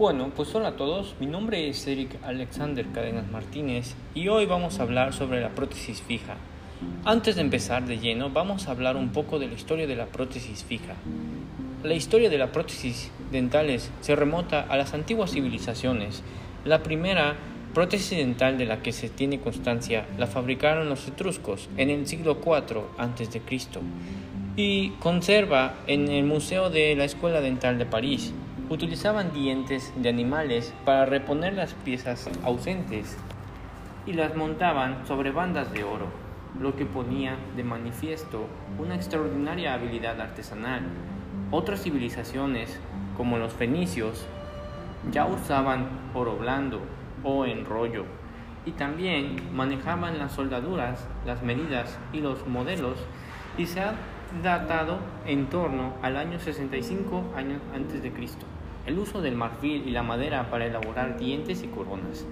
Bueno, pues hola a todos, mi nombre es Eric Alexander Cadenas Martínez y hoy vamos a hablar sobre la prótesis fija. Antes de empezar de lleno, vamos a hablar un poco de la historia de la prótesis fija. La historia de la prótesis dentales se remota a las antiguas civilizaciones. La primera prótesis dental de la que se tiene constancia la fabricaron los etruscos en el siglo IV a.C. y conserva en el Museo de la Escuela Dental de París utilizaban dientes de animales para reponer las piezas ausentes y las montaban sobre bandas de oro, lo que ponía de manifiesto una extraordinaria habilidad artesanal. Otras civilizaciones, como los fenicios, ya usaban oro blando o en rollo y también manejaban las soldaduras, las medidas y los modelos y se ha datado en torno al año 65 años antes de Cristo el uso del marfil y la madera para elaborar dientes y coronas.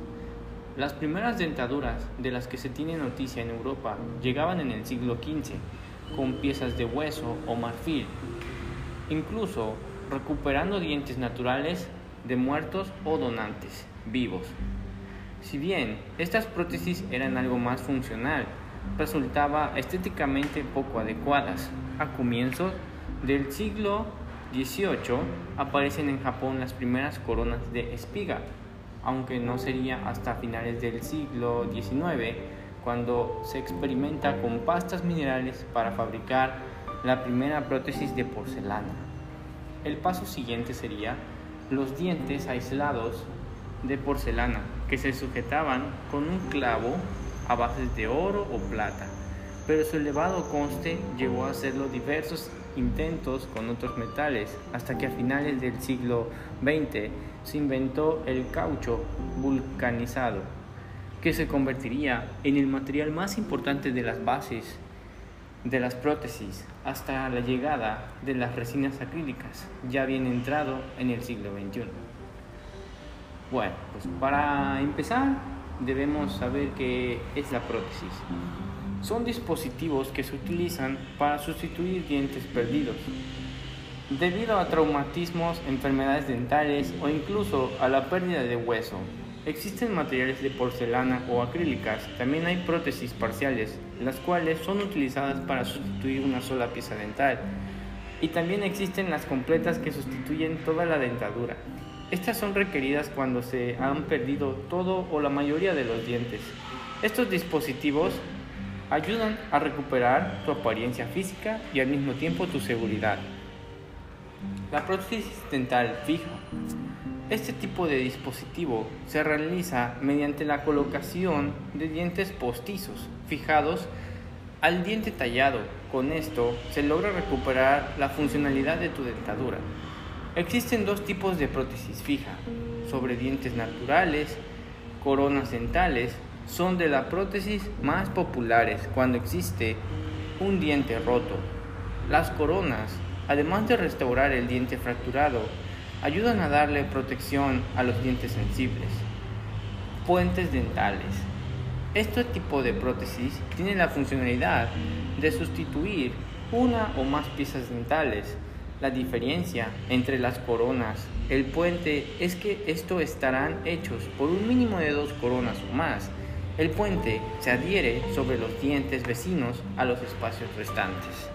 Las primeras dentaduras de las que se tiene noticia en Europa llegaban en el siglo XV, con piezas de hueso o marfil, incluso recuperando dientes naturales de muertos o donantes vivos. Si bien estas prótesis eran algo más funcional, resultaba estéticamente poco adecuadas. A comienzos del siglo 18 aparecen en Japón las primeras coronas de espiga, aunque no sería hasta finales del siglo XIX cuando se experimenta con pastas minerales para fabricar la primera prótesis de porcelana. El paso siguiente sería los dientes aislados de porcelana que se sujetaban con un clavo a base de oro o plata, pero su elevado coste llegó a hacerlo diversos intentos con otros metales hasta que a finales del siglo XX se inventó el caucho vulcanizado, que se convertiría en el material más importante de las bases de las prótesis hasta la llegada de las resinas acrílicas, ya bien entrado en el siglo XXI. Bueno, pues para empezar debemos saber qué es la prótesis son dispositivos que se utilizan para sustituir dientes perdidos. Debido a traumatismos, enfermedades dentales o incluso a la pérdida de hueso, existen materiales de porcelana o acrílicas. También hay prótesis parciales, las cuales son utilizadas para sustituir una sola pieza dental. Y también existen las completas que sustituyen toda la dentadura. Estas son requeridas cuando se han perdido todo o la mayoría de los dientes. Estos dispositivos ayudan a recuperar tu apariencia física y al mismo tiempo tu seguridad. La prótesis dental fija. Este tipo de dispositivo se realiza mediante la colocación de dientes postizos fijados al diente tallado. Con esto se logra recuperar la funcionalidad de tu dentadura. Existen dos tipos de prótesis fija, sobre dientes naturales, coronas dentales son de las prótesis más populares cuando existe un diente roto. Las coronas, además de restaurar el diente fracturado, ayudan a darle protección a los dientes sensibles. Puentes dentales. Este tipo de prótesis tiene la funcionalidad de sustituir una o más piezas dentales. La diferencia entre las coronas, el puente, es que estos estarán hechos por un mínimo de dos coronas o más el puente se adhiere sobre los dientes vecinos a los espacios restantes.